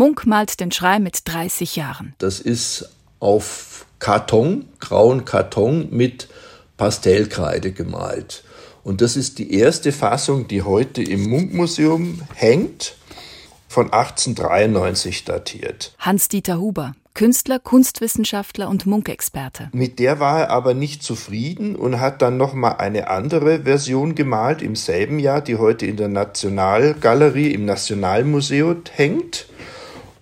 Munk malt den Schrei mit 30 Jahren. Das ist auf Karton, grauen Karton mit Pastellkreide gemalt. Und das ist die erste Fassung, die heute im Munkmuseum hängt, von 1893 datiert. Hans-Dieter Huber, Künstler, Kunstwissenschaftler und Munkexperte. Mit der war er aber nicht zufrieden und hat dann noch mal eine andere Version gemalt im selben Jahr, die heute in der Nationalgalerie im Nationalmuseum hängt.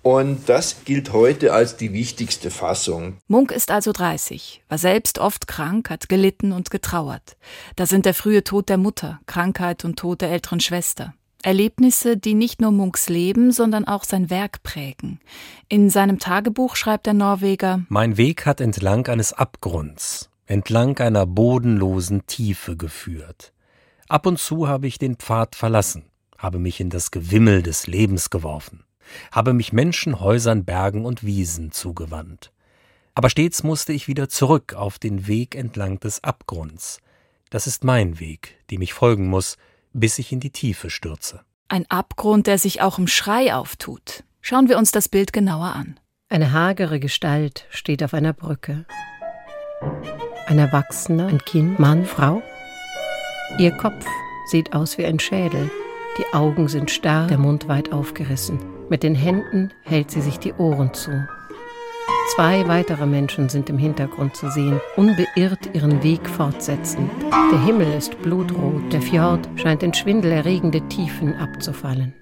Und das gilt heute als die wichtigste Fassung. Munk ist also 30, war selbst oft krank, hat gelitten und getrauert. Da sind der frühe Tod der Mutter, Krankheit und Tod der älteren Schwester. Erlebnisse, die nicht nur Munks Leben, sondern auch sein Werk prägen. In seinem Tagebuch schreibt der Norweger Mein Weg hat entlang eines Abgrunds, entlang einer bodenlosen Tiefe geführt. Ab und zu habe ich den Pfad verlassen, habe mich in das Gewimmel des Lebens geworfen habe mich Menschen, Häusern, Bergen und Wiesen zugewandt. Aber stets musste ich wieder zurück auf den Weg entlang des Abgrunds. Das ist mein Weg, dem ich folgen muss, bis ich in die Tiefe stürze. Ein Abgrund, der sich auch im Schrei auftut. Schauen wir uns das Bild genauer an. Eine hagere Gestalt steht auf einer Brücke. Ein Erwachsener, ein Kind, Mann, Frau. Ihr Kopf sieht aus wie ein Schädel. Die Augen sind starr, der Mund weit aufgerissen. Mit den Händen hält sie sich die Ohren zu. Zwei weitere Menschen sind im Hintergrund zu sehen, unbeirrt ihren Weg fortsetzend. Der Himmel ist blutrot, der Fjord scheint in schwindelerregende Tiefen abzufallen.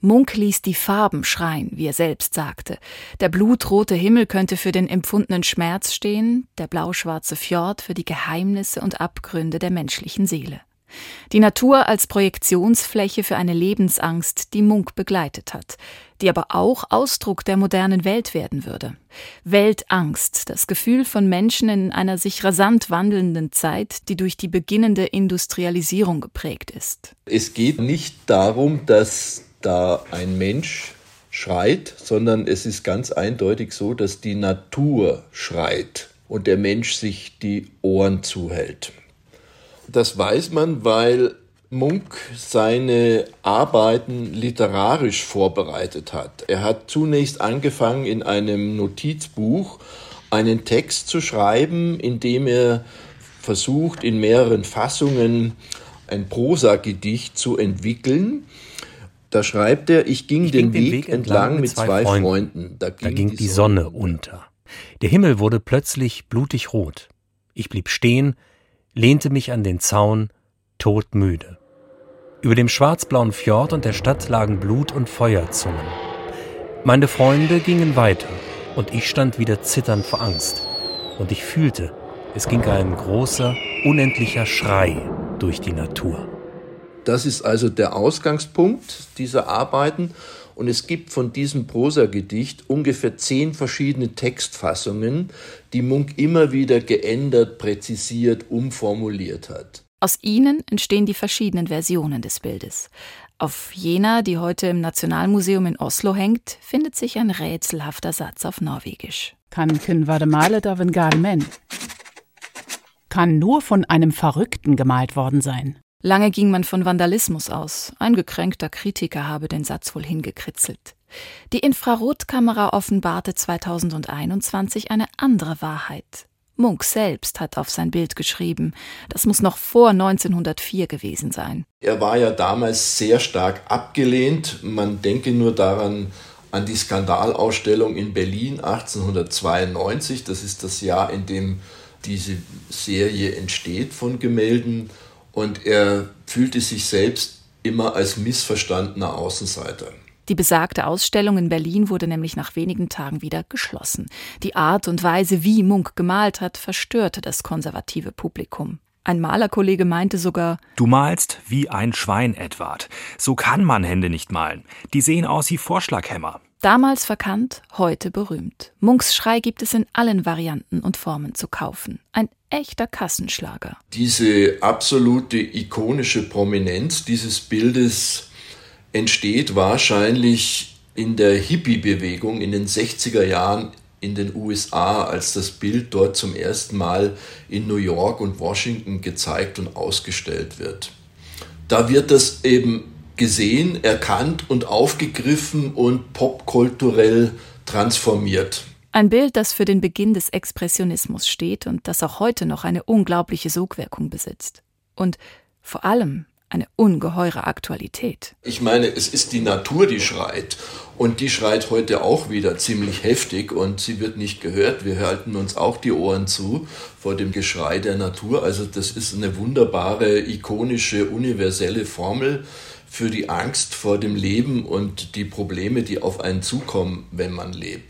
Munk ließ die Farben schreien, wie er selbst sagte. Der blutrote Himmel könnte für den empfundenen Schmerz stehen, der blauschwarze Fjord für die Geheimnisse und Abgründe der menschlichen Seele. Die Natur als Projektionsfläche für eine Lebensangst, die Munk begleitet hat, die aber auch Ausdruck der modernen Welt werden würde. Weltangst, das Gefühl von Menschen in einer sich rasant wandelnden Zeit, die durch die beginnende Industrialisierung geprägt ist. Es geht nicht darum, dass da ein Mensch schreit, sondern es ist ganz eindeutig so, dass die Natur schreit und der Mensch sich die Ohren zuhält. Das weiß man, weil Munk seine Arbeiten literarisch vorbereitet hat. Er hat zunächst angefangen, in einem Notizbuch einen Text zu schreiben, in dem er versucht, in mehreren Fassungen ein Prosagedicht zu entwickeln. Da schreibt er, ich ging, ich den, den, Weg, entlang, mit, mit zwei, Freunden. Freunden. Da ging, da ging die, die Sonne, Sonne unter. Der Himmel wurde plötzlich blutig rot. Ich blieb stehen, lehnte mich an den Zaun, todmüde. Über dem schwarzblauen Fjord und der Stadt lagen Blut- und Feuerzungen. Meine Freunde gingen weiter und ich stand wieder zitternd vor Angst. Und ich fühlte, es ging ein großer, unendlicher Schrei durch die Natur. Das ist also der Ausgangspunkt dieser Arbeiten und es gibt von diesem Prosagedicht ungefähr zehn verschiedene Textfassungen, die Munk immer wieder geändert, präzisiert, umformuliert hat. Aus ihnen entstehen die verschiedenen Versionen des Bildes. Auf jener, die heute im Nationalmuseum in Oslo hängt, findet sich ein rätselhafter Satz auf Norwegisch. Kan kun være malet av en gal Kann nur von einem Verrückten gemalt worden sein. Lange ging man von Vandalismus aus. Ein gekränkter Kritiker habe den Satz wohl hingekritzelt. Die Infrarotkamera offenbarte 2021 eine andere Wahrheit. Munk selbst hat auf sein Bild geschrieben. Das muss noch vor 1904 gewesen sein. Er war ja damals sehr stark abgelehnt. Man denke nur daran, an die Skandalausstellung in Berlin 1892. Das ist das Jahr, in dem diese Serie entsteht von Gemälden und er fühlte sich selbst immer als missverstandener Außenseiter. Die besagte Ausstellung in Berlin wurde nämlich nach wenigen Tagen wieder geschlossen. Die Art und Weise, wie Munk gemalt hat, verstörte das konservative Publikum. Ein Malerkollege meinte sogar Du malst wie ein Schwein, Edward. So kann man Hände nicht malen. Die sehen aus wie Vorschlaghämmer. Damals verkannt, heute berühmt. Munks Schrei gibt es in allen Varianten und Formen zu kaufen. Ein echter Kassenschlager. Diese absolute ikonische Prominenz dieses Bildes entsteht wahrscheinlich in der Hippie-Bewegung in den 60er Jahren in den USA, als das Bild dort zum ersten Mal in New York und Washington gezeigt und ausgestellt wird. Da wird das eben gesehen, erkannt und aufgegriffen und popkulturell transformiert. Ein Bild, das für den Beginn des Expressionismus steht und das auch heute noch eine unglaubliche Sogwirkung besitzt. Und vor allem eine ungeheure Aktualität. Ich meine, es ist die Natur, die schreit. Und die schreit heute auch wieder ziemlich heftig und sie wird nicht gehört. Wir halten uns auch die Ohren zu vor dem Geschrei der Natur. Also das ist eine wunderbare, ikonische, universelle Formel für die Angst vor dem Leben und die Probleme, die auf einen zukommen, wenn man lebt.